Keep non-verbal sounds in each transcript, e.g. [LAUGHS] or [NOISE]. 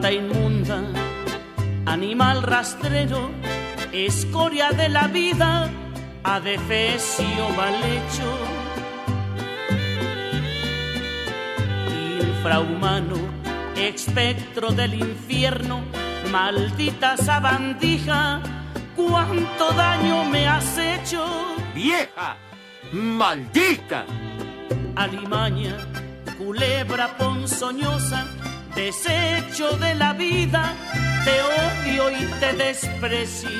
Rata inmunda, animal rastrero, escoria de la vida, adefesio mal hecho. Infrahumano, espectro del infierno, maldita sabandija, cuánto daño me has hecho. ¡Vieja! ¡Maldita! Alimaña, culebra ponzoñosa, desecho de la vida, te odio y te desprecio.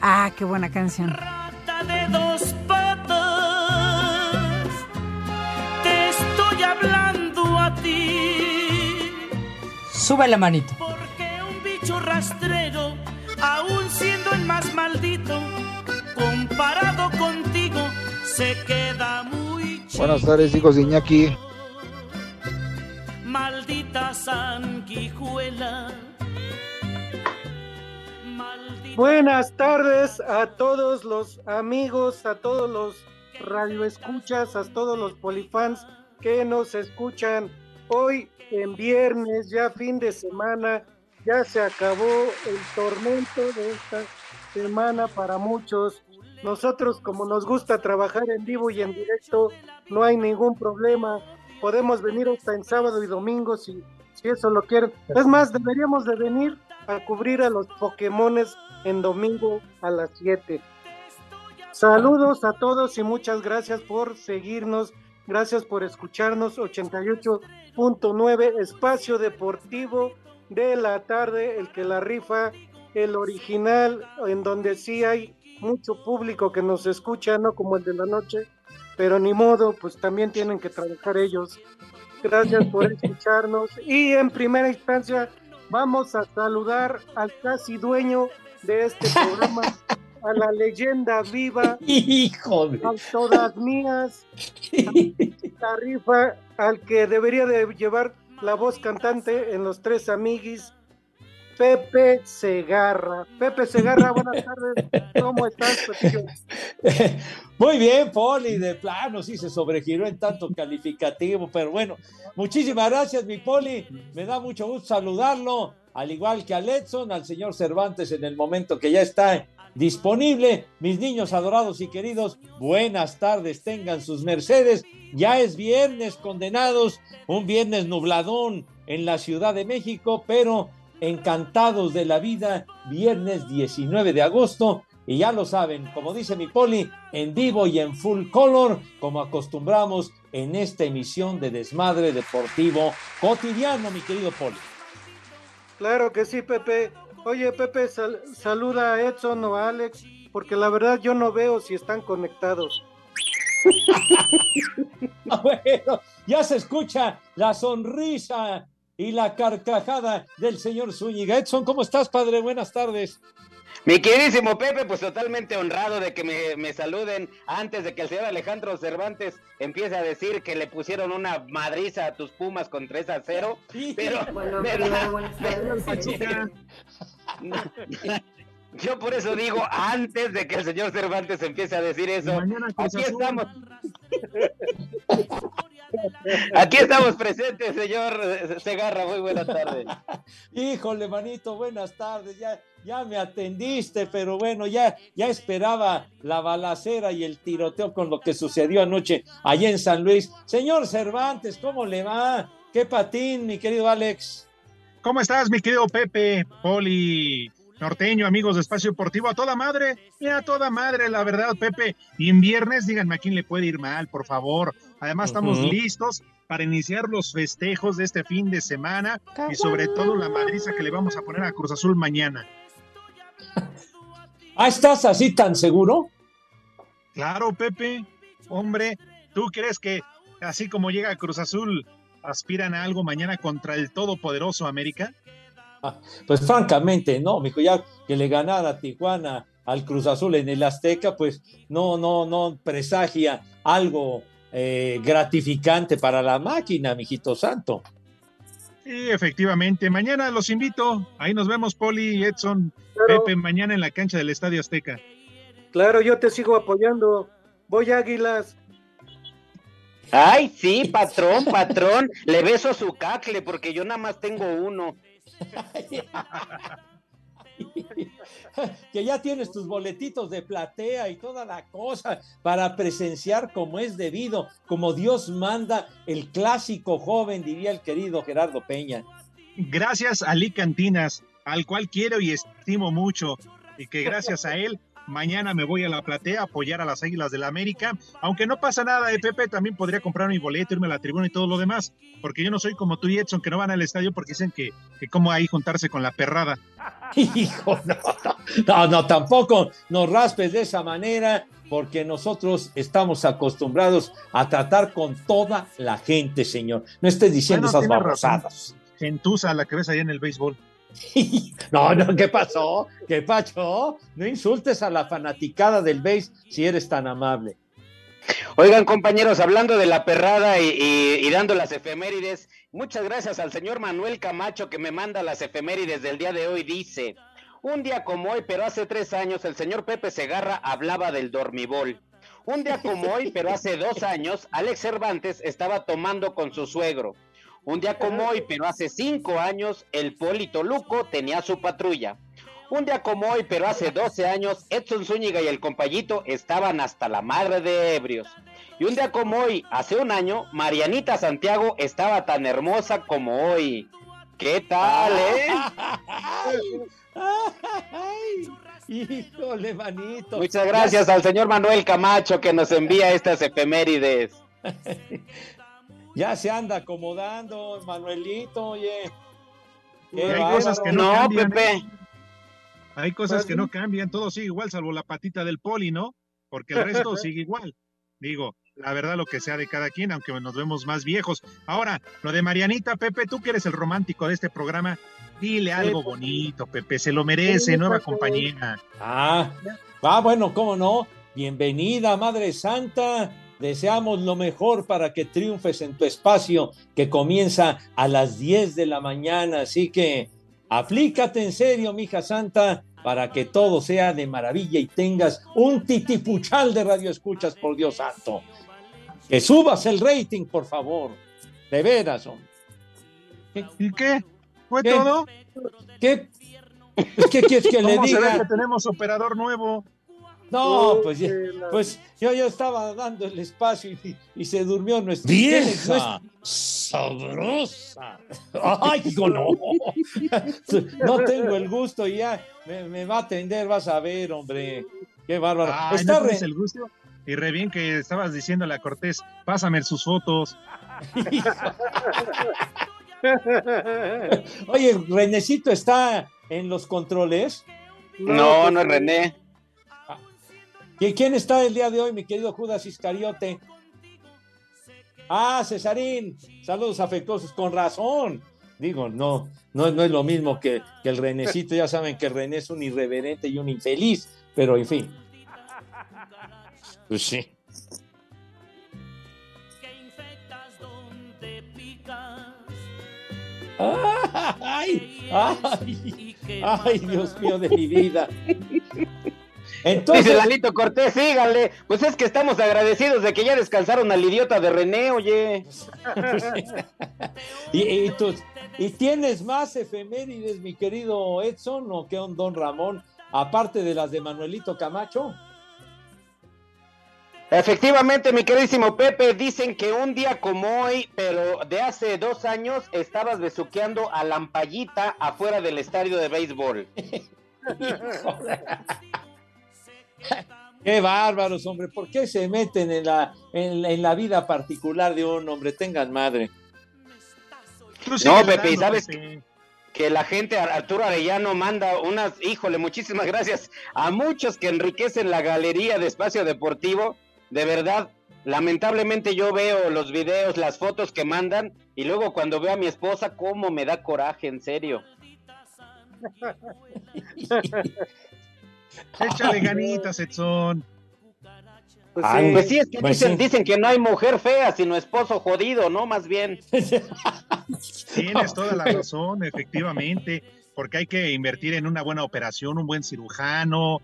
Ah, qué buena canción. Rata de dos patas, te estoy hablando a ti. Sube la manito. Porque un bicho rastrero, aún siendo el más maldito, comparado contigo, se queda muy chido. Buenas tardes, hijos de Iñaki. Sanguijuela. Maldita Buenas tardes a todos los amigos, a todos los radioescuchas, a todos los polifans que nos escuchan hoy en viernes, ya fin de semana, ya se acabó el tormento de esta semana para muchos. Nosotros, como nos gusta trabajar en vivo y en directo, no hay ningún problema. Podemos venir hasta en sábado y domingo si, si eso lo quieren. Es más, deberíamos de venir a cubrir a los Pokémones en domingo a las 7. Saludos a todos y muchas gracias por seguirnos. Gracias por escucharnos. 88.9 Espacio Deportivo de la tarde, el que la rifa, el original, en donde sí hay mucho público que nos escucha, no como el de la noche, pero ni modo, pues también tienen que trabajar ellos. Gracias por escucharnos. Y en primera instancia, vamos a saludar al casi dueño de este programa, a la leyenda viva, a todas mías, la rifa, al que debería de llevar la voz cantante en los tres amiguis, Pepe Segarra. Pepe Segarra, buenas tardes. ¿Cómo estás, Pepillo? [LAUGHS] Muy bien, Poli, de plano, sí se sobregiró en tanto calificativo, pero bueno, muchísimas gracias, mi Poli. Me da mucho gusto saludarlo, al igual que a Edson, al señor Cervantes en el momento que ya está disponible. Mis niños adorados y queridos, buenas tardes, tengan sus mercedes. Ya es viernes, condenados, un viernes nubladón en la Ciudad de México, pero encantados de la vida, viernes 19 de agosto. Y ya lo saben, como dice mi poli, en vivo y en full color, como acostumbramos en esta emisión de Desmadre Deportivo Cotidiano, mi querido poli. Claro que sí, Pepe. Oye, Pepe, sal- saluda a Edson o a Alex, porque la verdad yo no veo si están conectados. [LAUGHS] Bueno, ya se escucha la sonrisa y la carcajada del señor Zúñiga. Edson, ¿cómo estás, padre? Buenas tardes. Mi queridísimo Pepe, pues totalmente honrado de que me, me saluden antes de que el señor Alejandro Cervantes empiece a decir que le pusieron una madriza a tus Pumas con 3 a 0. [LAUGHS] Pero, Bueno, buenas tardes. Yo por eso digo antes de que el señor Cervantes empiece a decir eso. Aquí estamos. [LAUGHS] Aquí estamos presentes, señor Segarra. Muy buenas tardes. Híjole, manito, buenas tardes. Ya, ya me atendiste, pero bueno, ya, ya esperaba la balacera y el tiroteo con lo que sucedió anoche allá en San Luis. Señor Cervantes, ¿cómo le va? ¿Qué patín, mi querido Alex? ¿Cómo estás, mi querido Pepe, Poli, norteño, amigos de Espacio Deportivo? A toda madre, mira, a toda madre, la verdad, Pepe. Y en viernes, díganme a quién le puede ir mal, por favor. Además, estamos listos para iniciar los festejos de este fin de semana y sobre todo la madriza que le vamos a poner a Cruz Azul mañana. [LAUGHS] ¿Ah, estás así tan seguro? Claro, Pepe. Hombre, ¿tú crees que así como llega Cruz Azul, aspiran a algo mañana contra el todopoderoso América? Ah, pues francamente, no, mijo, ya que le ganara a Tijuana al Cruz Azul en el Azteca, pues no, no, no presagia algo eh, gratificante para la máquina, mijito santo. Sí, efectivamente. Mañana los invito. Ahí nos vemos, Poli, Edson, Pepe, mañana en la cancha del Estadio Azteca. Claro, yo te sigo apoyando. Voy Águilas. Ay, sí, patrón, patrón. Le beso su cacle porque yo nada más tengo uno. [LAUGHS] [LAUGHS] que ya tienes tus boletitos de platea y toda la cosa para presenciar como es debido, como Dios manda el clásico joven, diría el querido Gerardo Peña. Gracias a Lee Cantinas, al cual quiero y estimo mucho, y que gracias a él Mañana me voy a la platea a apoyar a las Águilas del la América. Aunque no pasa nada, de Pepe también podría comprar mi boleto, irme a la tribuna y todo lo demás. Porque yo no soy como tú y Edson, que no van al estadio porque dicen que, que cómo ahí juntarse con la perrada. [LAUGHS] Hijo, no, no, no, tampoco nos raspes de esa manera, porque nosotros estamos acostumbrados a tratar con toda la gente, señor. No estés diciendo esas babosadas. Gentuza, la que ves ahí en el béisbol. [LAUGHS] No, no, ¿qué pasó? ¿Qué pasó? No insultes a la fanaticada del base si eres tan amable. Oigan, compañeros, hablando de la perrada y, dando las efemérides, muchas gracias al señor Manuel Camacho que me manda las efemérides del día de hoy. Dice: Un día como hoy, pero hace tres años, el señor Pepe Segarra hablaba del dormibol. Un día como hoy, pero hace dos años, Alex Cervantes estaba tomando con su suegro. Un día como hoy, pero hace cinco años, el Polito Luco tenía su patrulla. Un día como hoy, pero hace 12 años, Edson Zúñiga y el compañito estaban hasta la madre de ebrios. Y un día como hoy, hace un año, Marianita Santiago estaba tan hermosa como hoy. ¿Qué tal, eh? híjole, manito. Muchas gracias al señor Manuel Camacho que nos envía [LAUGHS] estas efemérides. Ya se anda acomodando, Manuelito, oye. hay cosas que no, cambian, Pepe. Hay cosas que no cambian, todo sigue igual, salvo la patita del poli, ¿no? Porque el resto [LAUGHS] sigue igual. Digo, la verdad, lo que sea de cada quien, aunque nos vemos más viejos. Ahora, lo de Marianita, Pepe, tú que eres el romántico de este programa, dile algo bonito, Pepe, se lo merece, nueva compañera. Ah, ah, bueno, cómo no. Bienvenida, Madre Santa. Deseamos lo mejor para que triunfes en tu espacio que comienza a las 10 de la mañana. Así que aplícate en serio, mija santa, para que todo sea de maravilla y tengas un titipuchal de radio escuchas, por Dios santo. Que subas el rating, por favor. De veras, hombre. ¿Y qué? ¿Fue todo? ¿Qué? ¿Qué quieres que le diga? que tenemos operador nuevo? No, pues, pues yo, yo estaba dando el espacio y, se durmió nuestro. ¡Vieja! ¡Sabrosa! [LAUGHS] ¡Ay, hijo, no! [LAUGHS] No tengo el gusto y ya me, va a atender, vas a ver, hombre. ¡Qué bárbaro! Está el gusto? Y re bien que estabas diciéndole a Cortés, pásame sus fotos. [LAUGHS] Oye, Renecito está en los controles. No, no es René. ¿Quién está el día de hoy, mi querido Judas Iscariote? Ah, Cesarín, saludos afectuosos, con razón. Digo, no, no, no es lo mismo que, el Renecito, ya saben que el René es un irreverente y un infeliz, pero en fin. Pues sí. [LAUGHS] ¡Ay! ¡Ay! ¡Ay, Dios mío de mi vida! Entonces, Dice Lalito Cortés, síganle. Pues es que estamos agradecidos de que ya descansaron al idiota de René, oye. [LAUGHS] y, y, tienes más efemérides, mi querido Edson, o qué un don Ramón, aparte de las de Manuelito Camacho? Efectivamente, mi queridísimo Pepe, dicen que un día como hoy, pero de hace dos años, estabas besuqueando a Lampallita afuera del estadio de béisbol. [LAUGHS] [LAUGHS] [LAUGHS] Qué bárbaros, hombre. ¿Por qué se meten en la, en, la vida particular de un hombre? Tengan madre. No, Pepe, ¿sabes que la gente, Arturo Arellano, manda unas, híjole, muchísimas gracias a muchos que enriquecen la galería de Espacio Deportivo. De verdad, lamentablemente yo veo los videos, las fotos que mandan y luego cuando veo a mi esposa, cómo me da coraje, en serio. [LAUGHS] [LAUGHS] Échale ganitas, Edson. Pues, pues sí, es que pues dicen, que no hay mujer fea, sino esposo jodido, ¿no? Más bien. [LAUGHS] Tienes toda la razón, efectivamente, porque hay que invertir en una buena operación, un buen cirujano,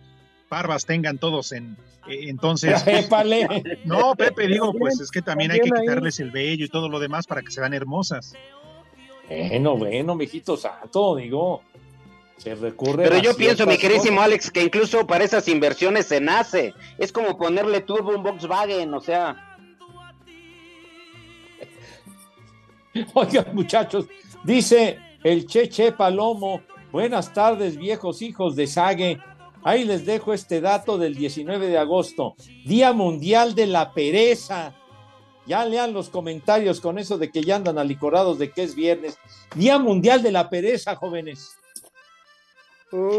barbas tengan todos en... Eh, entonces... [LAUGHS] no, Pepe, digo, pues es que también hay que quitarles el vello y todo lo demás para que se vean hermosas. Bueno, bueno, mijito santo, digo, se recurre Pero yo pienso, mi querísimo Alex, que incluso para esas inversiones se nace. Es como ponerle turbo a un Volkswagen, o sea. [LAUGHS] Oigan, muchachos, dice el Cheche Palomo, buenas tardes, viejos hijos de Sague. Ahí les dejo este dato del 19 de agosto, Día Mundial de la Pereza. Ya lean los comentarios con eso de que ya andan alicorados de que es viernes. Día Mundial de la Pereza, jóvenes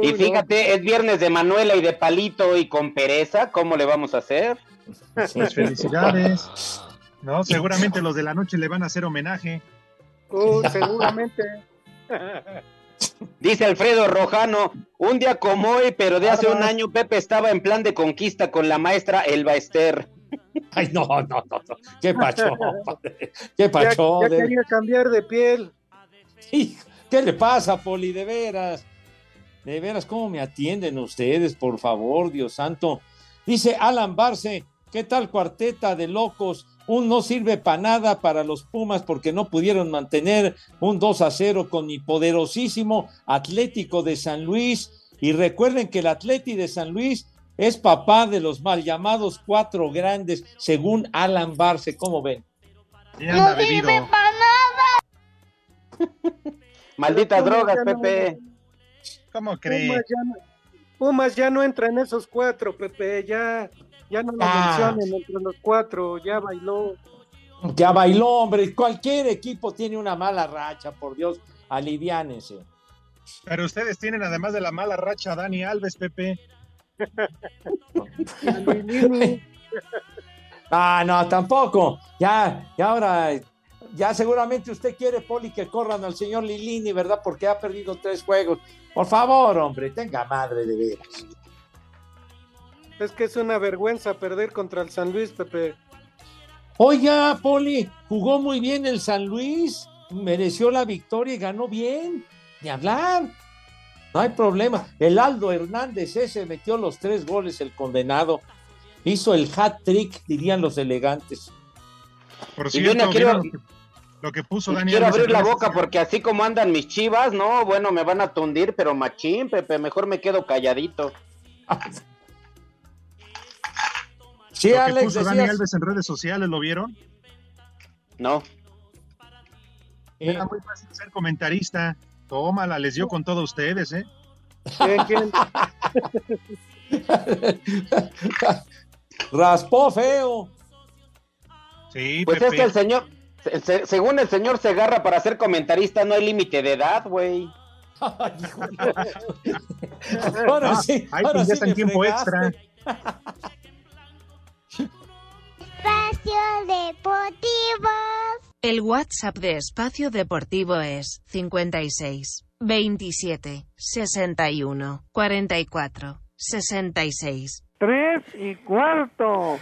y fíjate, es viernes de Manuela y de Palito y con pereza, ¿cómo le vamos a hacer? Pues felicidades. No, seguramente los de la noche le van a hacer homenaje. Uh, seguramente. [LAUGHS] Dice Alfredo Rojano, un día como hoy, pero de hace un año, Pepe estaba en plan de conquista con la maestra Elba Ester. [LAUGHS] Ay, no, no, no, no. qué pacho, [LAUGHS] qué pacho. Ya, quería cambiar de piel. ¿Qué le pasa, Poli, de veras? De veras, ¿cómo me atienden ustedes? Por favor, Dios santo. Dice Alan Barce, ¿qué tal cuarteta de locos? Un no sirve para nada para los Pumas porque no pudieron mantener un 2 a 0 con mi poderosísimo Atlético de San Luis. Y recuerden que el Atlético de San Luis es papá de los mal llamados cuatro grandes, según Alan Barce. ¿Cómo ven? No sirve para nada. [LAUGHS] Malditas drogas, Pepe. ¿Cómo crees? Pumas ya, no, entra en esos cuatro, Pepe, ya, ya no lo ah. mencionen entre los cuatro, ya bailó. Ya bailó, hombre. Cualquier equipo tiene una mala racha, por Dios, aliviánense. Pero ustedes tienen, además de la mala racha, Dani Alves, Pepe. [LAUGHS] ah, no, tampoco. Ya, ya ahora, ya seguramente usted quiere, Poli, que corran al señor Lilini, ¿verdad? Porque ha perdido tres juegos. Por favor, hombre, tenga madre de veras. Es que es una vergüenza perder contra el San Luis, Pepe. Oiga, Poli, jugó muy bien el San Luis, mereció la victoria y ganó bien. Ni hablar. No hay problema. El Aldo Hernández ese metió los tres goles, el condenado. Hizo el hat trick, dirían los elegantes. Por cierto, lo que puso Daniel. Quiero abrir la boca porque así como andan mis chivas, no, bueno, me van a tundir, pero machín, Pepe, mejor me quedo calladito. [LAUGHS] sí, lo que puso Dani Alves en redes sociales, ¿lo vieron? No. Era muy fácil ser comentarista. Tómala, les dio con todos ustedes, ¿eh? ¿Quién, [LAUGHS] [LAUGHS] Raspó feo. Sí, pues es que el señor, según el señor Segarra, para ser comentarista no hay límite de edad, güey. [LAUGHS] ahora sí, ahora sí en tiempo extra. Espacio Deportivo. El WhatsApp de Espacio Deportivo es 56 27 61 44 66. Tres y cuarto.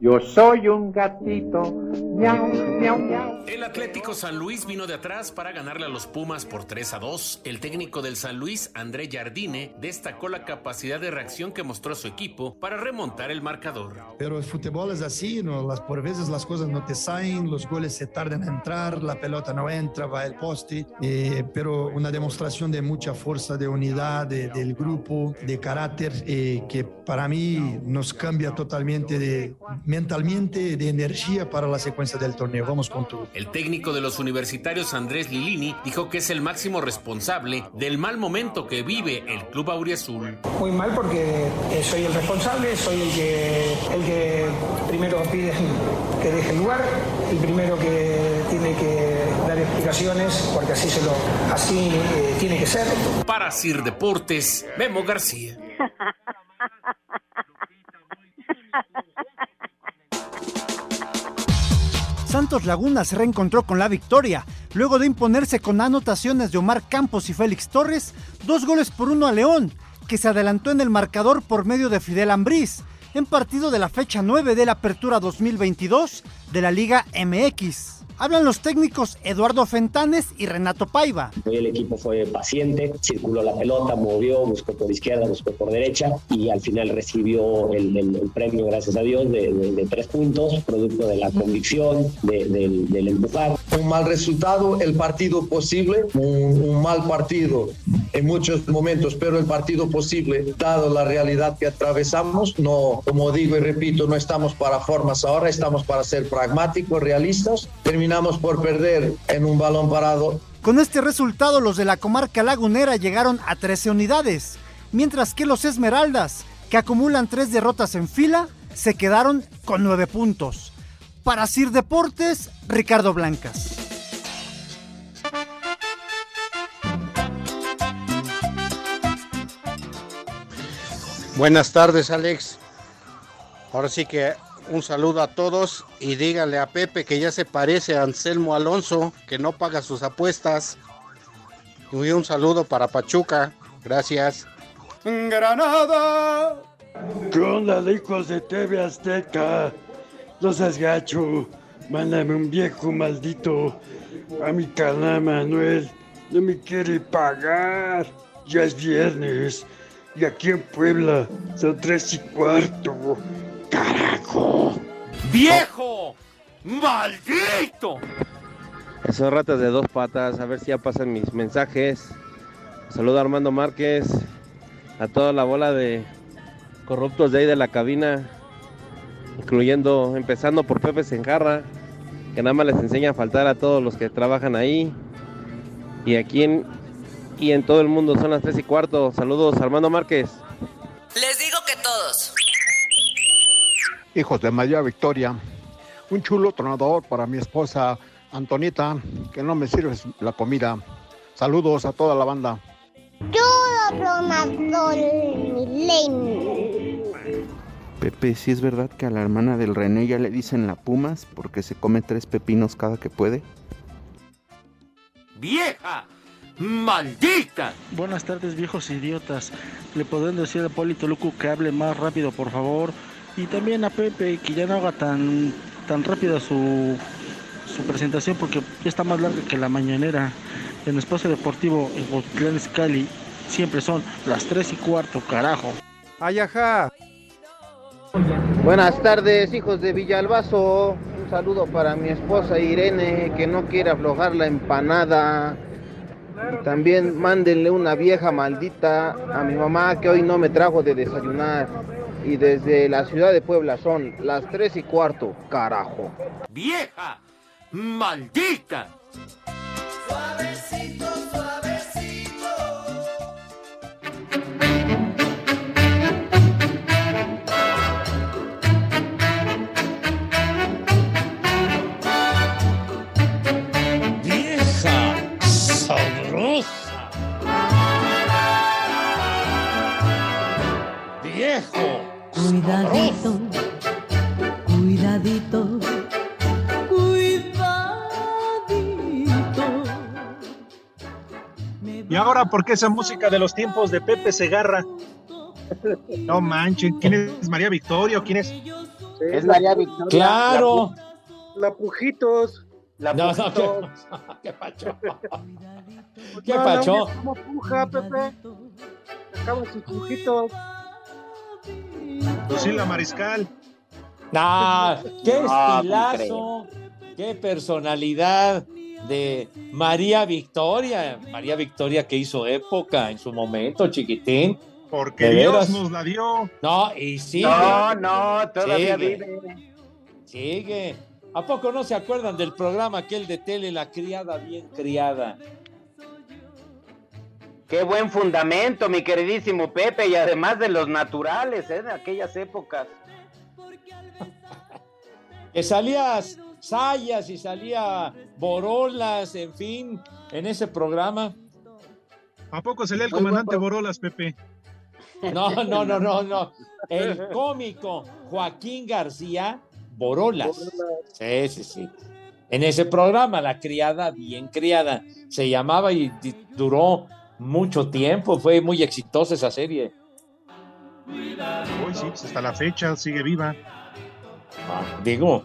Yo soy un gatito. Miau, miau, miau. El Atlético San Luis vino de atrás para ganarle a los Pumas por 3 a 2. El técnico del San Luis, André Jardine, destacó la capacidad de reacción que mostró su equipo para remontar el marcador. Pero el fútbol es así, ¿no? Las, por veces las cosas no te salen, los goles se tardan en entrar, la pelota no entra, va el poste, eh, pero una demostración de mucha fuerza, de unidad de, del grupo, de carácter, eh, que para mí nos cambia totalmente de mentalmente, de energía para la secuencia del torneo. Vamos con todo. El técnico de los universitarios Andrés Lilini dijo que es el máximo responsable del mal momento que vive el club auriazul. Muy mal porque eh, soy el responsable, soy el que, el que primero pide que deje el lugar, el primero que tiene que dar explicaciones porque así, se lo, así eh, tiene que ser. Para Sir Deportes, Memo García. [LAUGHS] Santos Laguna se reencontró con la victoria, luego de imponerse con anotaciones de Omar Campos y Félix Torres, dos goles por uno a León, que se adelantó en el marcador por medio de Fidel Ambriz, en partido de la fecha 9 de la Apertura 2022 de la Liga MX. Hablan los técnicos Eduardo Fentanes y Renato Paiva. Hoy el equipo fue paciente, circuló la pelota, movió, buscó por izquierda, buscó por derecha y al final recibió el, el, el premio, gracias a Dios, de, de, de, tres puntos, producto de la convicción, de, del, del empujar. Un mal resultado, el partido posible, un, un mal partido en muchos momentos, pero el partido posible, dado la realidad que atravesamos, no, como digo y repito, no estamos para formas ahora, estamos para ser pragmáticos, realistas. Terminamos por perder en un balón parado. Con este resultado, los de la comarca lagunera llegaron a 13 unidades, mientras que los Esmeraldas, que acumulan tres derrotas en fila, se quedaron con 9 puntos. Para Sir Deportes, Ricardo Blancas. Buenas tardes, Alex. Ahora sí que un saludo a todos y díganle a Pepe que ya se parece a Anselmo Alonso, que no paga sus apuestas. Y un saludo para Pachuca. Gracias. Granada. ¿Qué onda, hijos de TV Azteca? No seas gacho. Mándame un viejo maldito. A mi canal Manuel. No me quiere pagar. Ya es viernes. Y aquí en Puebla son tres y cuarto. ¡Carajo! ¡Viejo! ¡Maldito! Esos ratas de dos patas, a ver si ya pasan mis mensajes. Saludo a Armando Márquez, a toda la bola de corruptos de ahí de la cabina, incluyendo, empezando por Pepe Senjarra, que nada más les enseña a faltar a todos los que trabajan ahí. Y aquí en, y en todo el mundo son las tres y cuarto. Saludos, Armando Márquez. Les digo hijos de María Victoria. Un chulo tronador para mi esposa Antonita, que no me sirves la comida. Saludos a toda la banda. Chulo tronador, Pepe, si es verdad que a la hermana del René ya le dicen la Pumas porque se come tres pepinos cada que puede. ¡Vieja! ¡Maldita! Buenas tardes, viejos idiotas. ¿Le pueden decir a Polito Luco que hable más rápido, por favor? Y también a Pepe que ya no haga tan tan rápida su, su presentación porque ya está más larga que la mañanera. En Espacio Deportivo en Botlán Cali siempre son las 3 y cuarto carajo. Ayaja Buenas tardes hijos de Villalbazo. Un saludo para mi esposa Irene que no quiere aflojar la empanada. También mándenle una vieja maldita a mi mamá que hoy no me trajo de desayunar y desde la ciudad de Puebla son las 3 y cuarto, carajo. ¡Vieja! ¡Maldita! Suavecito, suavecito. Vieja sabrosa. Viejo. Cuidadito, cuidadito, cuidadito. ¿Y ahora por qué esa música de los tiempos de Pepe Segarra? No manchen, ¿quién es María Victoria o quién es? Es María Victoria. Claro. La Pujitos. La No, no, Pujitos. ¿qué, [LAUGHS] qué pacho? ¿Qué No, pacho? no, como puja, Pepe. Acaban sus pujitos. Lucila Mariscal. Nah, [LAUGHS] qué estilazo, qué personalidad de María Victoria. María Victoria que hizo época en su momento, chiquitín. Porque ¿De Dios veras? nos la dio. No, y sigue. No, no, todavía Sigue. vive. Sigue. ¿A poco no se acuerdan del programa aquel de tele, La criada bien criada? Qué buen fundamento, mi queridísimo Pepe, y además de los naturales, ¿eh? De aquellas épocas. [LAUGHS] Que salías Sayas y salía Borolas, en fin, en ese programa. ¿A poco se lee el comandante Borolas, Pepe? No, no, no, no, no. [LAUGHS] El cómico Joaquín García Borolas. Sí, sí, sí. En ese programa, La criada bien criada, se llamaba y duró mucho tiempo. Fue muy exitosa esa serie. Uy, sí, pues hasta la fecha sigue viva. Ah, digo,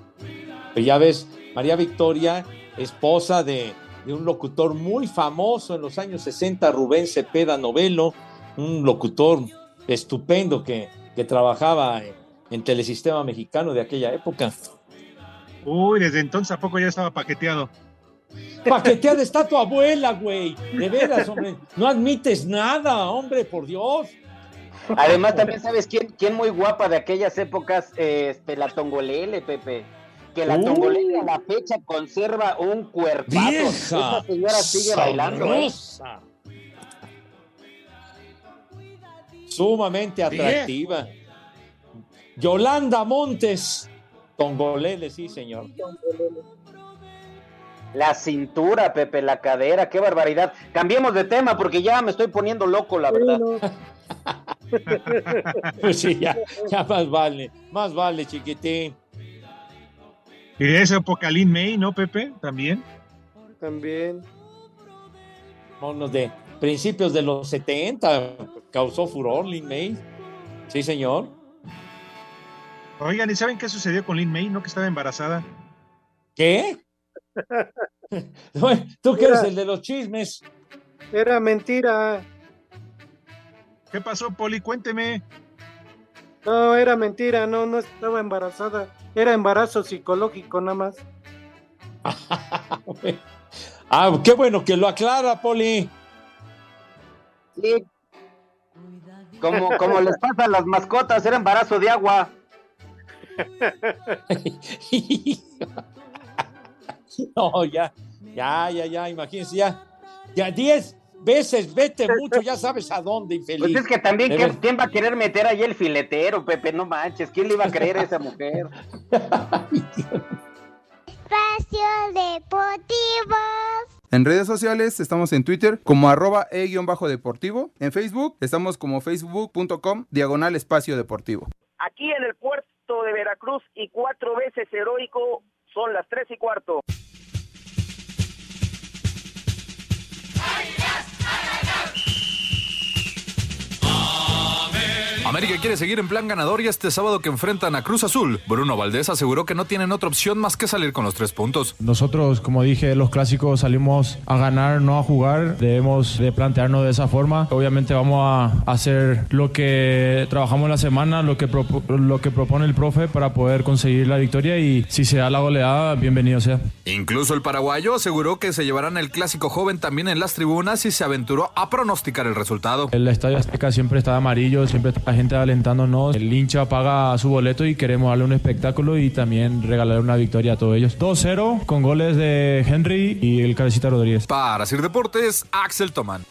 pues ya ves, María Victoria, esposa de, de un locutor muy famoso en los años 60, Rubén Cepeda Novelo, un locutor estupendo que, que trabajaba en, en Telesistema Mexicano de aquella época. Uy, desde entonces a poco ya estaba paqueteado. Paqueteada está tu abuela, güey. De veras, hombre. No admites nada, hombre, por Dios. Además, también sabes quién, quién muy guapa de aquellas épocas, este, la Tongolele, Pepe. Que la Uh. Tongolele a la fecha conserva un cuerpazo. Vieja, Esa señora sigue bailando. ¿eh? sabrosa. Sumamente atractiva. Yolanda Montes. Tongolele, sí, señor. La cintura, Pepe, la cadera, qué barbaridad. Cambiemos de tema porque ya me estoy poniendo loco, la verdad. [LAUGHS] Pues sí, ya, ya más vale, más vale, chiquitín. Y de esa época Lin May, ¿no, Pepe? También. También. Monos de principios de los 70, causó furor Lin May. Sí, señor. Oigan, ¿y saben qué sucedió con Lin May? ¿No que estaba embarazada? ¿Qué? [LAUGHS] Bueno, Tú que eres el de los chismes. Era mentira. ¿Qué pasó, Poli? Cuénteme. No, era mentira. No, no estaba embarazada. Era embarazo psicológico nada más. [LAUGHS] Ah, qué bueno que lo aclara, Poli. Sí. Como, como les pasa a las mascotas, era embarazo de agua. [LAUGHS] [LAUGHS] No, ya, ya, ya, ya, imagínense, ya, ya diez veces, vete mucho, ya sabes a dónde, infeliz. Pues es que también, De ¿quién, ver- quién va a querer meter ahí el filetero, Pepe? No manches, ¿quién le iba a creer a esa mujer? Espacio Deportivo. En redes sociales estamos en Twitter como arroba e-deportivo. En Facebook estamos como facebook.com diagonal espacio deportivo. Aquí en el puerto de Veracruz y cuatro veces heroico son las tres y cuarto. Yes, I, I, I. América quiere seguir en plan ganador y este sábado que enfrentan a Cruz Azul, Bruno Valdés aseguró que no tienen otra opción más que salir con los tres puntos. Nosotros, como dije, los clásicos salimos a ganar, no a jugar. Debemos de plantearnos de esa forma. Obviamente vamos a hacer lo que trabajamos la semana, lo que, lo que propone el profe para poder conseguir la victoria y si se da la goleada, bienvenido sea. Incluso el paraguayo aseguró que se llevarán el clásico joven también en las tribunas y se aventuró a pronosticar el resultado. El Estadio Azteca siempre está amarillo, siempre está gente alentándonos. El hincha paga su boleto y queremos darle un espectáculo y también regalar una victoria a todos ellos. 2-0 con goles de Henry y el Cabecita Rodríguez. Para Sir Deportes, Axel Tomán.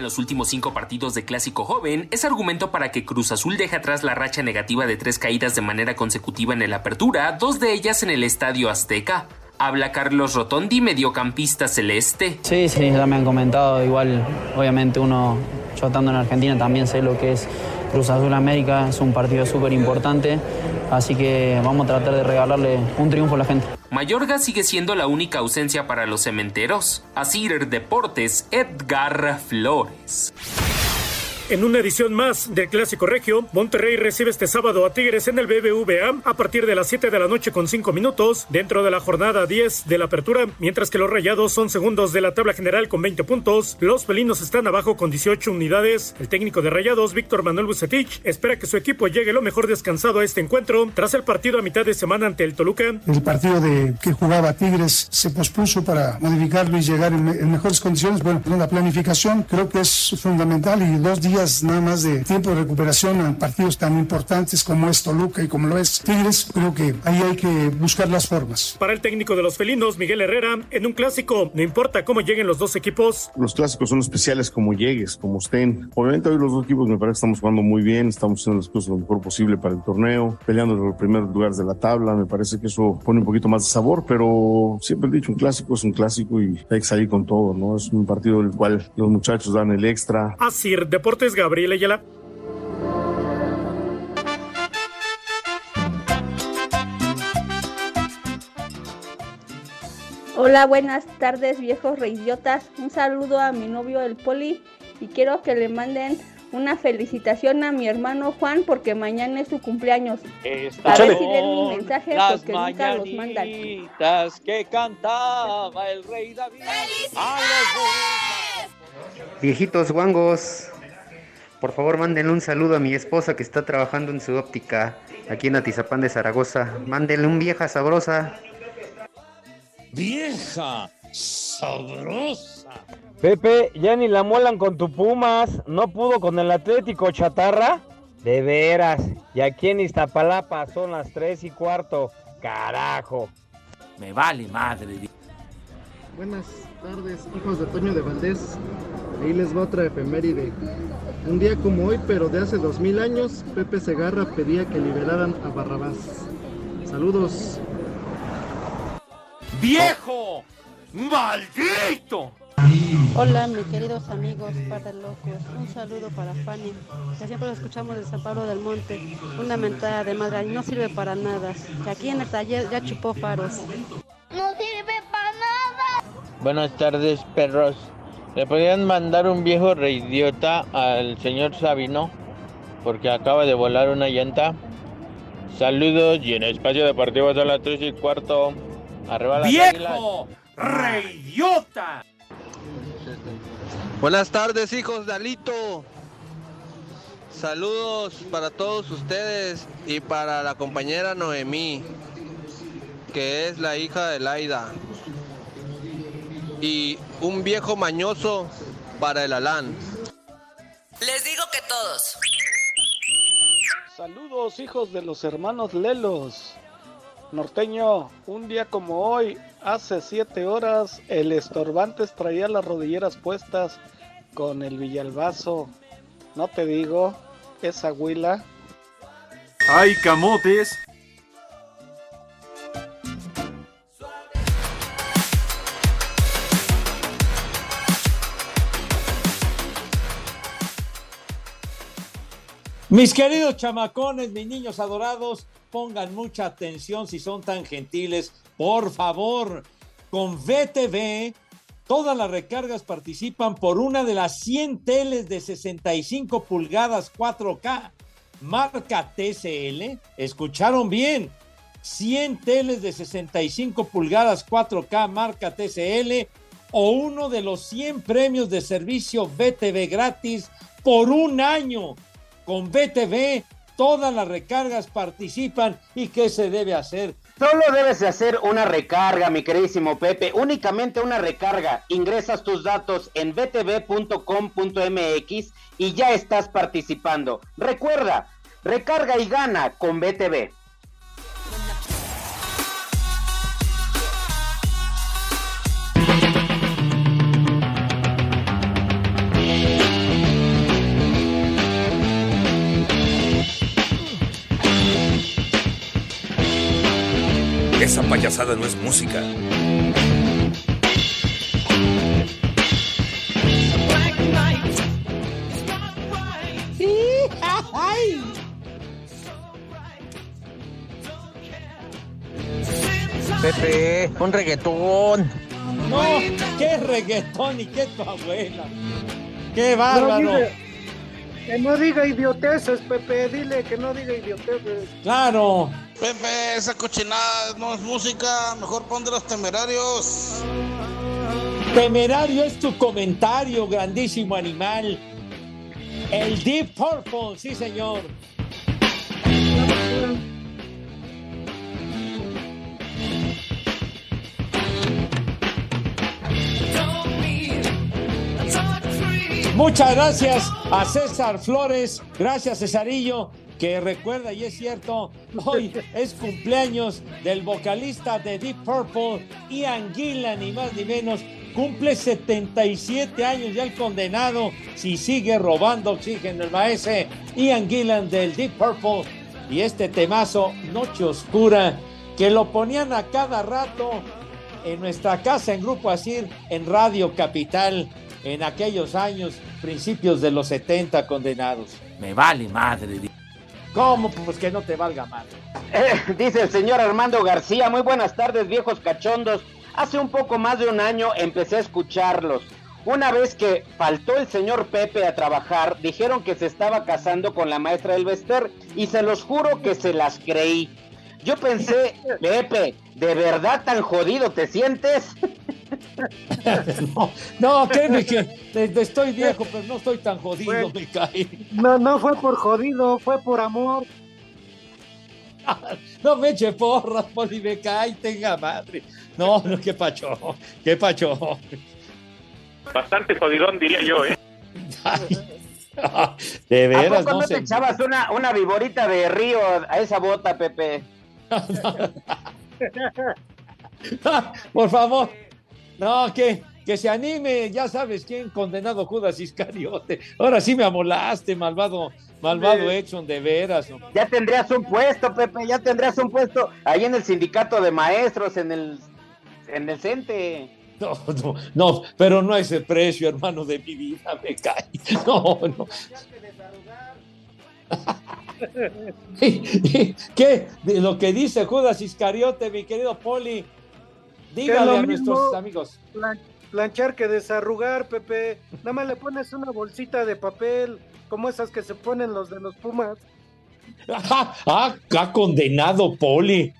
en los últimos cinco partidos de Clásico Joven es argumento para que Cruz Azul deje atrás la racha negativa de tres caídas de manera consecutiva en el Apertura, dos de ellas en el Estadio Azteca. Habla Carlos Rotondi, mediocampista celeste. Sí, sí, ya me han comentado. Igual, obviamente, uno, yo estando en Argentina también sé lo que es Cruz Azul América. Es un partido súper importante. Así que vamos a tratar de regalarle un triunfo a la gente. Mayorga sigue siendo la única ausencia para los cementeros. Asir Deportes, Edgar Flores. En una edición más del Clásico Regio, Monterrey recibe este sábado a Tigres en el BBVA a partir de las 7 de la noche con 5 minutos dentro de la jornada 10 de la apertura, mientras que los Rayados son segundos de la tabla general con 20 puntos. Los felinos están abajo con 18 unidades. El técnico de Rayados, Víctor Manuel Bucetich, espera que su equipo llegue lo mejor descansado a este encuentro tras el partido a mitad de semana ante el Toluca. El partido de que jugaba Tigres se pospuso para modificarlo y llegar en, en mejores condiciones. Bueno, la planificación creo que es fundamental y dos días nada más de tiempo de recuperación en partidos tan importantes como es Toluca y como lo es Tigres, creo que ahí hay que buscar las formas. Para el técnico de los felinos, Miguel Herrera, en un clásico, no importa cómo lleguen los dos equipos. Los clásicos son especiales como llegues, como estén. Obviamente hoy los dos equipos me parece que estamos jugando muy bien, estamos haciendo las cosas lo mejor posible para el torneo, peleando en los primeros lugares de la tabla, me parece que eso pone un poquito más de sabor, pero siempre he dicho, un clásico es un clásico y hay que salir con todo, ¿no? Es un partido en el cual los muchachos dan el extra. Así, Deportes Gabriel Ayala. Hola, buenas tardes, viejos reidiotas. Un saludo a mi novio el Poli y quiero que le manden una felicitación a mi hermano Juan porque mañana es su cumpleaños. a ver si leen mi mensaje las porque nunca los mandan. que cantaba el rey David. A Viejitos guangos, por favor mándenle un saludo a mi esposa que está trabajando en su óptica aquí en Atizapán de Zaragoza. Mándenle un vieja sabrosa. Vieja sabrosa. Pepe, ya ni la molan con tu Pumas. ¿No pudo con el Atlético Chatarra? De veras. Y aquí en Iztapalapa son las tres y cuarto. Carajo. Me vale madre. Buenas tardes, hijos de Toño de Valdés. Ahí les va otra efeméride. Un día como hoy, pero de hace dos mil años, Pepe Segarra pedía que liberaran a Barrabás. Saludos. ¡Viejo! ¡Maldito! Hola, mis queridos amigos para locos. Un saludo para Fanny, que siempre lo escuchamos de San Pablo del Monte. Una mentada de madre, y no sirve para nada. Que aquí en el taller ya chupó faros. No sirve para nada. Buenas tardes, perros. ¿Le podrían mandar un viejo reidiota al señor Sabino? Porque acaba de volar una llanta. Saludos y en Espacio Deportivo son las 3 y cuarto. Arriba las. ¡Viejo! ¡Reidiota! Buenas tardes, hijos de Alito. Saludos para todos ustedes y para la compañera Noemí, que es la hija de Laida. Y un viejo mañoso para el Alán. Les digo que todos. Saludos hijos de los hermanos Lelos. Norteño, un día como hoy, hace siete horas, el Estorbantes traía las rodilleras puestas con el Villalbazo. No te digo, esa huila. ¡Ay, camotes! Mis queridos chamacones, mis niños adorados, pongan mucha atención si son tan gentiles, por favor. Con VTV, todas las recargas participan por una de las 100 teles de 65 pulgadas 4K, marca TCL. ¿Escucharon bien? 100 teles de 65 pulgadas 4K, marca TCL, o uno de los 100 premios de servicio VTV gratis por un año. Con VTV, todas las recargas participan. ¿Y qué se debe hacer? Solo debes de hacer una recarga, mi queridísimo Pepe, únicamente una recarga. Ingresas tus datos en btv.com.mx y ya estás participando. Recuerda, recarga y gana con BTV. Esa payasada no es música. Pepe, un reggaetón. No, qué reggaetón y qué tu abuela. Qué bárbaro. No, dile, que no diga idioteces, Pepe, dile que no diga idioteces. Claro. Pepe, esa cochinada no es música, mejor pon de los temerarios. Temerario es tu comentario, grandísimo animal. El Deep Purple, sí señor. Muchas gracias a César Flores, gracias Cesarillo, que recuerda, y es cierto, hoy es cumpleaños del vocalista de Deep Purple, Ian Gillan, ni más ni menos, cumple 77 años ya el condenado, si sigue robando oxígeno el maese, Ian Gillan del Deep Purple, y este temazo, Noche Oscura, que lo ponían a cada rato en nuestra casa en Grupo Asir, en Radio Capital, en aquellos años, principios de los 70 condenados. Me vale madre. ¿Cómo? Pues que no te valga madre. Eh, dice el señor Armando García, muy buenas tardes viejos cachondos. Hace un poco más de un año empecé a escucharlos. Una vez que faltó el señor Pepe a trabajar, dijeron que se estaba casando con la maestra del Vester y se los juro que se las creí. Yo pensé, [LAUGHS] Pepe, ¿de verdad tan jodido te sientes? [LAUGHS] no, no, créeme que estoy viejo, pero no estoy tan jodido, me cae. No, no fue por jodido, fue por amor. [LAUGHS] No me eche porras, Poli, me cae, tenga madre. No, no, qué pacho, qué pacho. Bastante jodidón, diría yo, ¿eh? De ¿A veras, poco no no se... te echabas una, una viborita de río a esa bota, Pepe? [LAUGHS] Por favor. No, que, que se anime, ya sabes quién, condenado Judas Iscariote. Ahora sí me amolaste, malvado, malvado. Exxon, de veras. Ya tendrías un puesto, Pepe, ya tendrías un puesto ahí en el sindicato de maestros, en el, en el CENTE. No, no, no, pero no ese precio, hermano de mi vida, me cae. No, no. [LAUGHS] ¿Qué? Lo que dice Judas Iscariote, mi querido Poli. Dígale a nuestros amigos. plan- planchar que desarrugar, Pepe. Nada más le pones una bolsita de papel, como esas que se ponen los de los Pumas. [LAUGHS] Ah, ah, ha condenado Poli.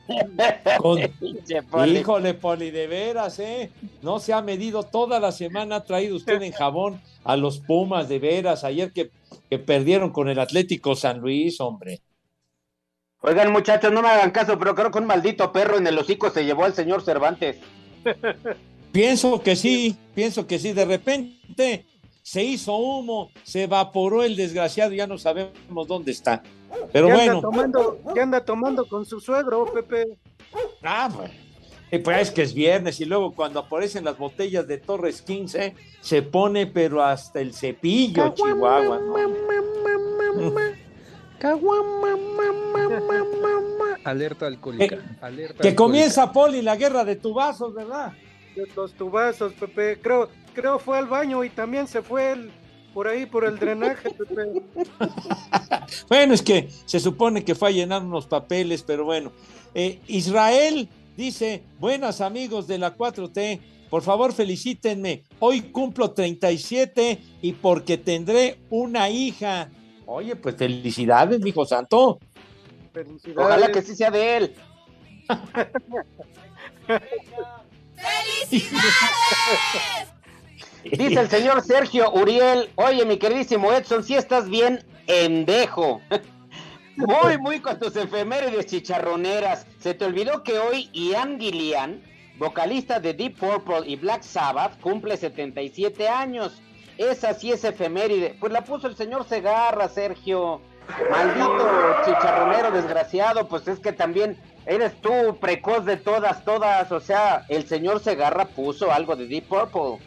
Con- [LAUGHS] Poli. Híjole, Poli, de veras, ¿eh? No se ha medido toda la semana, ha traído usted en jabón a los Pumas, de veras, ayer que, que perdieron con el Atlético San Luis, hombre. Oigan, muchachos, no me hagan caso, pero creo que un maldito perro en el hocico se llevó al señor Cervantes. [LAUGHS] Pienso que sí, pienso que sí, de repente se hizo humo, se evaporó el desgraciado, ya no sabemos dónde está. Pero ya bueno. anda tomando, ya anda tomando con su suegro, Pepe. Ah, pues, eh, pues es que es viernes y luego cuando aparecen las botellas de Torres 15 se pone pero hasta el cepillo, Chihuahua. ¿no? [LAUGHS] Alerta alcohólica. Eh, alerta Que alcohólica. comienza, Poli, la guerra de tubazos, ¿verdad? De Los tubazos, Pepe. Creo, creo fue al baño y también se fue el- por ahí por el drenaje, [LAUGHS] Pepe. [LAUGHS] Bueno, es que se supone que fue a llenar unos papeles, pero bueno. Eh, Israel dice, buenas amigos de la 4T, por favor felicítenme, hoy cumplo 37 y porque tendré una hija. Oye, pues felicidades, mijo santo. Felicidades. Ojalá que sí sea de él. Dice el señor Sergio Uriel, oye mi queridísimo Edson, si estás bien endejo. Muy, muy con tus efemérides chicharroneras. Se te olvidó que hoy Ian Gillian, vocalista de Deep Purple y Black Sabbath, cumple 77 años. Esa sí es efeméride. Pues la puso el señor Segarra, Sergio. Maldito chicharronero desgraciado, pues es que también eres tú precoz de todas, todas. O sea, el señor Segarra puso algo de Deep Purple.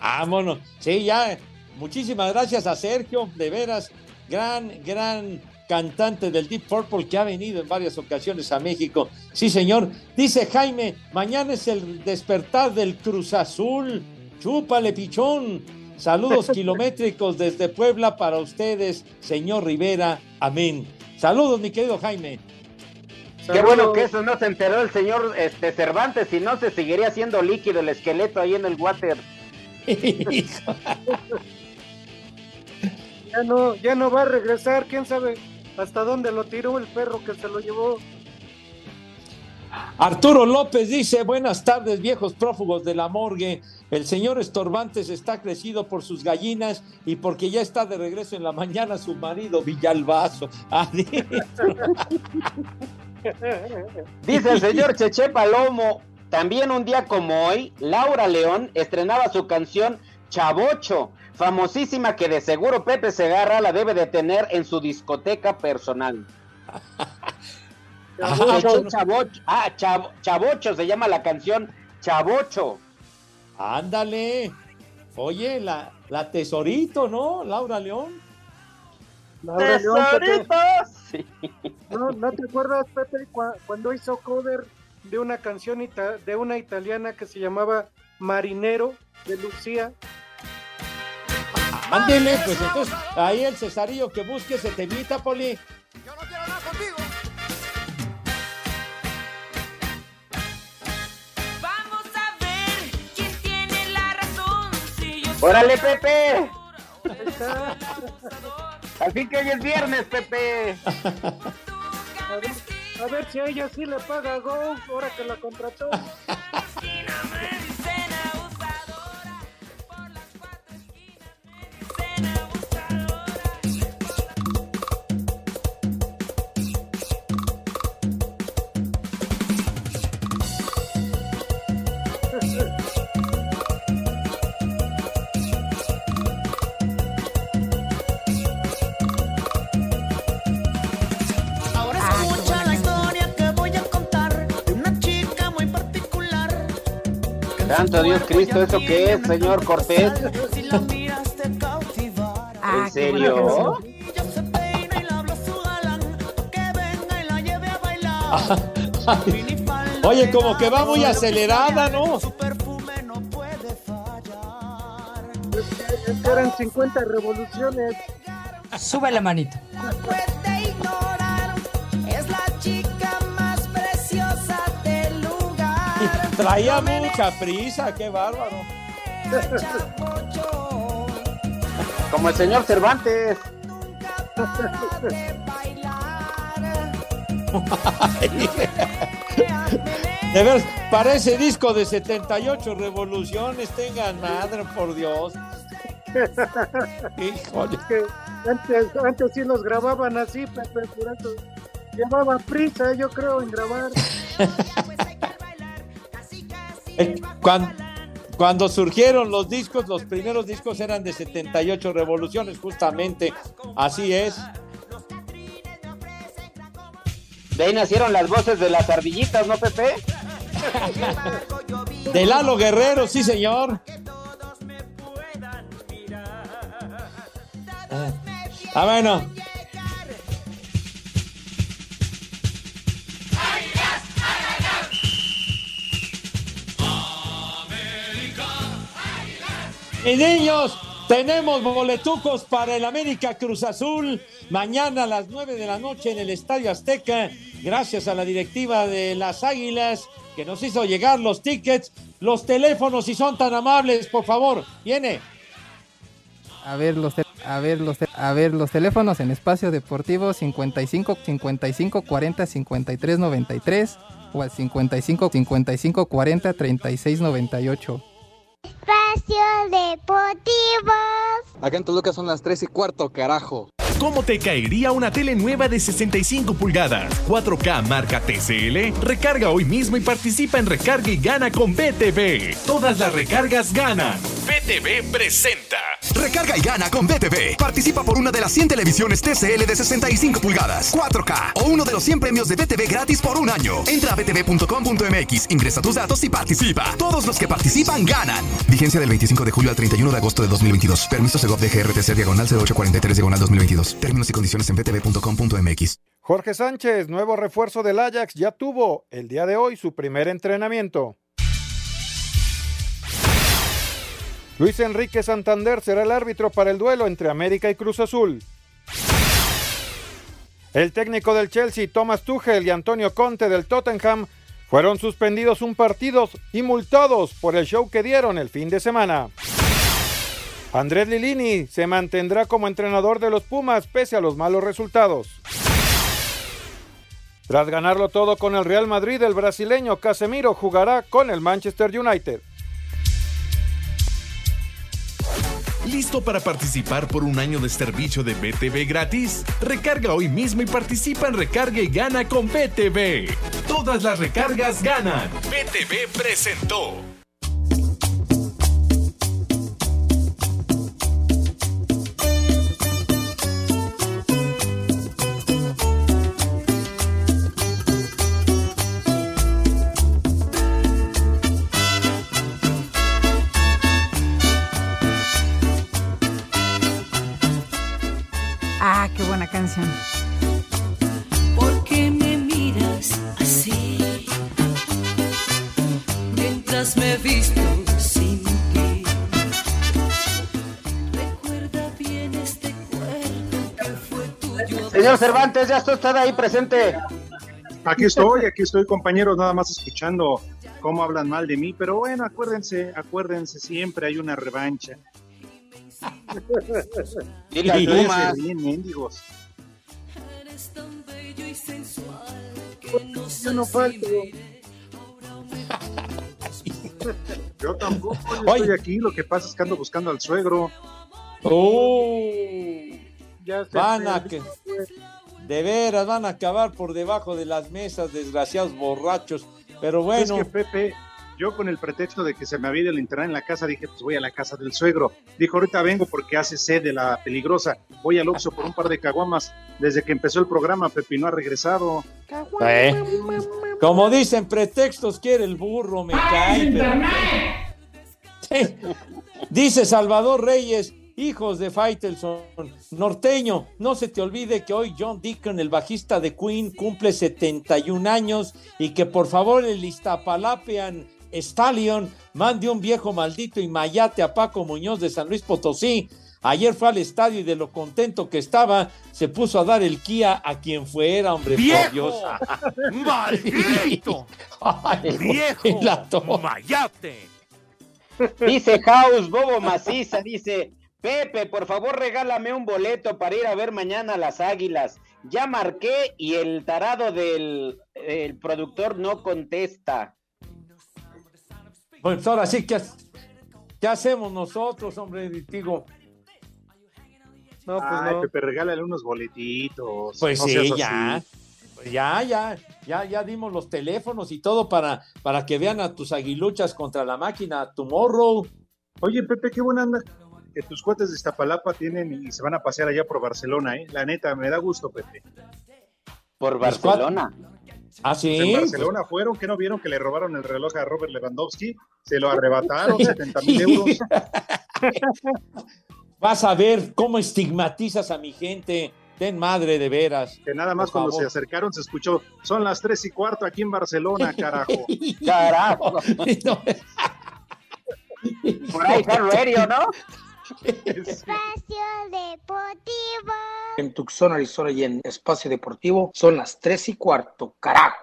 Vámonos. Sí, ya. Muchísimas gracias a Sergio, de veras, gran, gran cantante del Deep Purple que ha venido en varias ocasiones a México. Sí, señor. Dice Jaime, mañana es el despertar del Cruz Azul. Chúpale, pichón. Saludos kilométricos desde Puebla para ustedes, señor Rivera. Amén. Saludos, mi querido Jaime. Qué bueno que eso no se enteró el señor este, Cervantes, si no se seguiría haciendo líquido el esqueleto ahí en el water. [LAUGHS] ya no, ya no va a regresar, quién sabe hasta dónde lo tiró el perro que se lo llevó. Arturo López dice, buenas tardes viejos prófugos de la morgue. El señor Estorbantes está crecido por sus gallinas y porque ya está de regreso en la mañana su marido Villalbazo. [LAUGHS] Dice el señor Cheche Palomo, también un día como hoy, Laura León estrenaba su canción Chavocho, famosísima que de seguro Pepe Segarra la debe de tener en su discoteca personal. [LAUGHS] Chavocho, ah, Chavocho se llama la canción Chavocho. Ándale. Oye, la, la tesorito, ¿no? Laura León. Laura León, ¿No, ¿No te acuerdas, Pepe, cuando hizo cover de una canción de una italiana que se llamaba Marinero de Lucía? Ándele, pues entonces ahí el Cesarillo que busque se te invita, Poli. Yo no quiero nada contigo. ¡Órale, Pepe! [LAUGHS] Fin que hoy es viernes, Pepe. A ver, a ver si a ella sí le paga Go, ahora que la contrató. [LAUGHS] Santo Dios Cristo, ¿eso qué es, señor Cortés? Cautivar. ¿En serio? [LAUGHS] Oye, como que va muy acelerada, ¿no? Su perfume no puede fallar. Es que eran 50 revoluciones. Sube la manito. Traía mucha prisa, qué bárbaro. [LAUGHS] Como el señor Cervantes. [LAUGHS] De ver, parece disco de 78 revoluciones, tengan madre, por Dios. [LAUGHS] Híjole. Antes, antes sí los grababan así, eso llevaba prisa, yo creo, en grabar. Cuando, cuando surgieron los discos, los primeros discos eran de 78 revoluciones, justamente. Así es. De ahí nacieron las voces de las ardillitas, ¿no, Pepe? De Lalo Guerrero, sí, señor. Ah, Ah, bueno. Y niños, tenemos boletucos para el América Cruz Azul mañana a las 9 de la noche en el Estadio Azteca, gracias a la directiva de las Águilas que nos hizo llegar los tickets, los teléfonos, si son tan amables, por favor, viene. A ver los a ver los a ver los teléfonos en espacio deportivo 55 55 40 53 93 o al 55 55 40 36 98. Espacio Deportivo. Acá en Toluca son las 3 y cuarto, carajo. ¿Cómo te caería una tele nueva de 65 pulgadas? 4K marca TCL. Recarga hoy mismo y participa en Recarga y Gana con BTV. Todas las recargas ganan. BTV presenta. Recarga y gana con BTV. Participa por una de las 100 televisiones TCL de 65 pulgadas, 4K o uno de los 100 premios de BTV gratis por un año. Entra a btv.com.mx, ingresa tus datos y participa. Todos los que participan ganan. Vigencia del 25 de julio al 31 de agosto de 2022. Permiso Segov de GRTC diagonal 0843 diagonal 2022. Términos y condiciones en btv.com.mx. Jorge Sánchez, nuevo refuerzo del Ajax, ya tuvo el día de hoy su primer entrenamiento. Luis Enrique Santander será el árbitro para el duelo entre América y Cruz Azul. El técnico del Chelsea, Thomas Tuchel y Antonio Conte del Tottenham fueron suspendidos un partido y multados por el show que dieron el fin de semana. Andrés Lilini se mantendrá como entrenador de los Pumas pese a los malos resultados. Tras ganarlo todo con el Real Madrid, el brasileño Casemiro jugará con el Manchester United. ¿Listo para participar por un año de servicio de BTV gratis? Recarga hoy mismo y participa en Recarga y Gana con BTV. Todas las recargas ganan. BTV presentó. Canción. ¿Por qué me miras así? Mientras me visto sin ti. Recuerda bien este cuerpo que fue tuyo. Señor Cervantes, ya está usted ahí presente. Aquí estoy, aquí estoy, compañeros, nada más escuchando cómo hablan mal de mí, pero bueno, acuérdense, acuérdense, siempre hay una revancha. Dile a [LAUGHS] Yo no falto. [LAUGHS] Yo tampoco, yo estoy aquí, lo que pasa es que ando buscando al suegro. ¡Oh! Ya se Van a que, de veras, van a acabar por debajo de las mesas, desgraciados borrachos. Pero Es bueno, que Pepe, yo con el pretexto de que se me había ido el internet en la casa, dije, pues voy a la casa del suegro. Dijo, ahorita vengo porque hace sed de la peligrosa. Voy al Oxxo por un par de caguamas. Desde que empezó el programa, Pepe no ha regresado. eh, como dicen, pretextos quiere el burro, me cae. pero- Sí. Dice Salvador Reyes, hijos de Faitelson, norteño, no se te olvide que hoy John Deacon, el bajista de Queen, cumple 71 años y que por favor el Iztapalapian Stallion mande un viejo maldito y mayate a Paco Muñoz de San Luis Potosí. Ayer fue al estadio y de lo contento que estaba, se puso a dar el Kia a quien fuera, hombre, por ¡Viejo! Dios. [LAUGHS] ¡Maldito! Ay, ¡Viejo! ¡Mayate! Dice House, Bobo Maciza, dice, Pepe, por favor regálame un boleto para ir a ver mañana a las Águilas. Ya marqué y el tarado del el productor no contesta. Pues ahora sí, ¿qué, qué hacemos nosotros, hombre? Digo, No, pues Ay, no. Pepe, regálale unos boletitos. pues No sí, seas así. ya. Pues ya, ya, ya, ya dimos los teléfonos y todo para, para que vean a tus aguiluchas contra la máquina Tomorrow. Oye, Pepe, qué buena anda que tus cuates de Iztapalapa tienen y se van a pasear allá por Barcelona, ¿eh? La neta, me da gusto, Pepe. Por Barcelona. Ah, sí. En Barcelona fueron, que no vieron que le robaron el reloj a Robert Lewandowski, se lo arrebataron, 70 mil euros. [LAUGHS] Vas a ver cómo estigmatizas a mi gente. Ten madre de veras. Que nada más cuando favor. se acercaron se escuchó, son las tres y cuarto aquí en Barcelona, carajo. [LAUGHS] Carajo. [LAUGHS] Por ahí está radio, ¿no? Espacio Deportivo. En Tucson, Arizona y en Espacio Deportivo son las 3 y cuarto, carajo.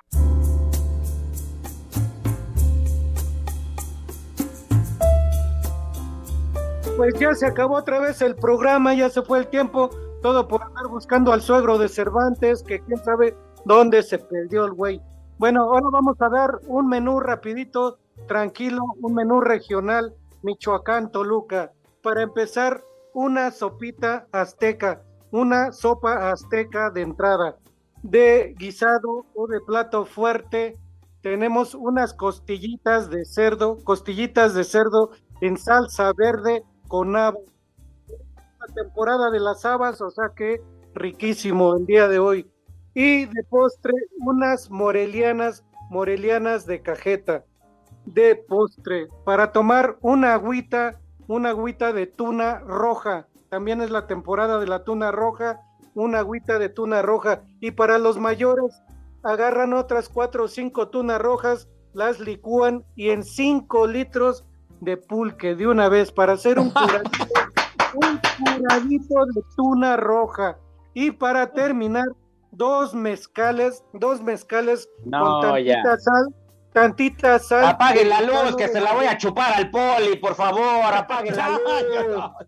Pues ya se acabó otra vez el programa, ya se fue el tiempo, todo por andar buscando al suegro de Cervantes, que quién sabe dónde se perdió el güey. Bueno, ahora vamos a dar un menú rapidito, tranquilo, un menú regional, Michoacán, Toluca. Para empezar, una sopita azteca, una sopa azteca de entrada. De guisado o de plato fuerte, tenemos unas costillitas de cerdo, costillitas de cerdo en salsa verde con nabo. La temporada de las habas, o sea que riquísimo el día de hoy. Y de postre, unas morelianas, morelianas de cajeta. De postre, para tomar una agüita, una agüita de tuna roja. También es la temporada de la tuna roja, una agüita de tuna roja. Y para los mayores, agarran otras cuatro o cinco tunas rojas, las licúan y en cinco litros de pulque de una vez para hacer un [LAUGHS] curadito, un curadito de tuna roja. Y para terminar, dos mezcales, dos mezcales No, con tantita sal, tantita sal. Apague la luz, que se la voy a chupar al poli, por favor, apague la luz. [LAUGHS]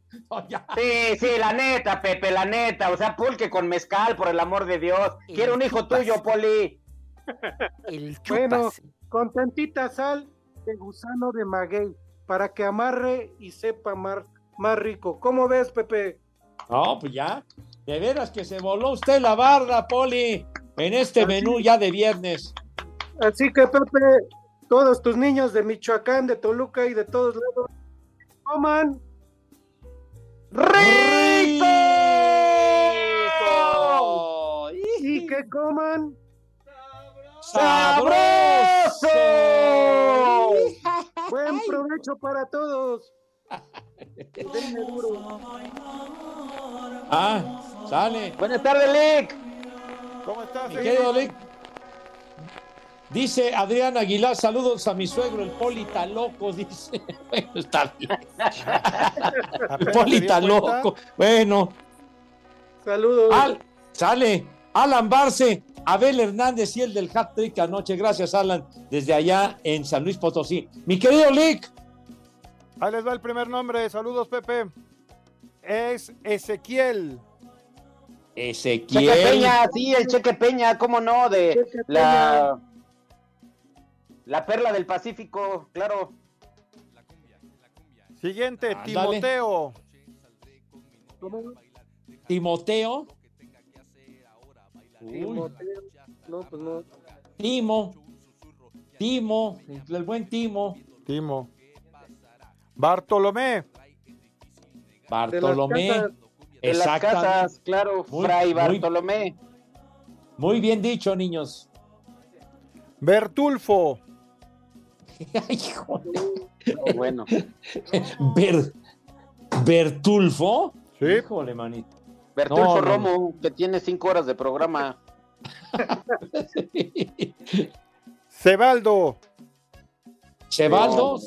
Sí, sí, la neta, Pepe, la neta. O sea, pulque con mezcal, por el amor de Dios. Quiero un hijo tuyo, poli. Bueno, con tantita sal de gusano de maguey, para que amarre y sepa más, más rico. ¿Cómo ves, Pepe? No, pues ya. De veras que se voló usted la barra, Poli, en este menú ya de viernes. Así que, Pepe, todos tus niños de Michoacán, de Toluca y de todos lados, coman rico y que coman ¡Sabroso! [LAUGHS] Buen provecho para todos. Denme duro. Ah, sale. Buenas tardes, Lick. ¿Cómo estás, Mi querido Lick. Dice Adrián Aguilar, saludos a mi suegro, el Poli está loco, [LAUGHS] dice. Bueno, está bien. [LAUGHS] El ¿Apenas Poli te dio está cuenta? loco. Bueno, Saludos. Al, sale. Alan Barce, Abel Hernández y el del hat trick anoche. Gracias, Alan, desde allá en San Luis Potosí. Mi querido Lick. Ahí les va el primer nombre. Saludos, Pepe. Es Ezequiel. Ezequiel. Cheque Peña, sí, el Cheque Peña, cómo no, de la, la perla del Pacífico, claro. Siguiente, Ándale. Timoteo. Timoteo. Uy, Timoteo. No, pues no. Timo. Timo, el buen Timo. Timo. Bartolomé. Bartolomé. De las Exactamente. casas, claro, Muy- Fray muy- Bartolomé. Muy bien dicho, niños. Bertulfo. [LAUGHS] Bueno. [LAUGHS] Ber- Bertulfo. Sí. Híjole, manito. Bertulfo No, no, Romo, que tiene cinco horas de programa. [LAUGHS] Cebaldo. Cebaldo.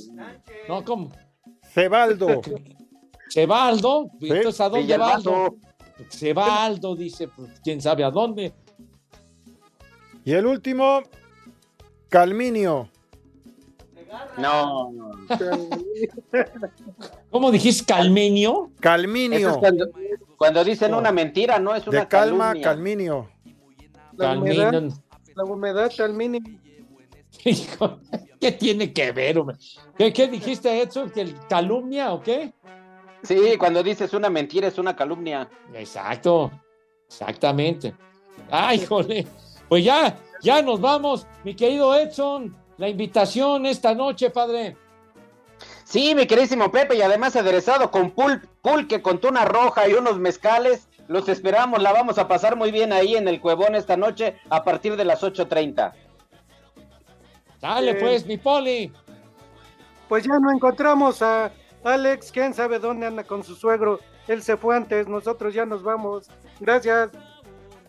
No, ¿cómo? Cebaldo. Cebaldo. Entonces, ¿a dónde va Villalbazo. Aldo? Cebaldo, dice, pues, quién sabe a dónde. Y el último, Calminio. No, no. [LAUGHS] ¿Cómo dijiste Calminio. es cuando, cuando dicen una mentira, no es una De calma, calumnia. Calminio. La humedad, Calminio. la [LAUGHS] humedad. Hijo, ¿Qué tiene que ver, hombre? ¿Qué, qué dijiste, Edson? ¿Que el calumnia o qué? Sí, cuando dices una mentira es una calumnia. Exacto, exactamente. Ay, jole. Pues ya, ya nos vamos, mi querido Edson. La invitación esta noche, padre. Sí, mi queridísimo Pepe, y además aderezado con pul pulque, con tuna roja y unos mezcales. Los esperamos, la vamos a pasar muy bien ahí en el Cuevón esta noche a partir de las 8.30. Dale, Eh, pues, mi poli. Pues ya no encontramos a Alex, quién sabe dónde anda con su suegro. Él se fue antes, nosotros ya nos vamos. Gracias.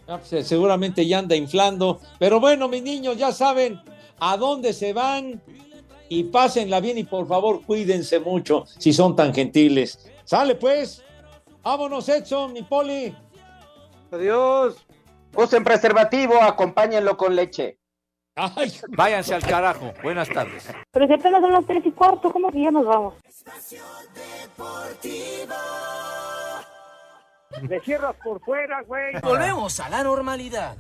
Ah, pues, seguramente ya anda inflando. Pero bueno, mis niños, ya saben a dónde se van y pásenla bien y por favor cuídense mucho si son tan gentiles. Sale pues. Vámonos, Edson, mi poli. Adiós. Usen preservativo, acompáñenlo con leche. Ay, Váyanse al carajo. Buenas tardes. Pero si apenas son las tres y cuarto, ¿cómo que ya nos vamos? Me cierras por fuera, güey. Volvemos a la normalidad.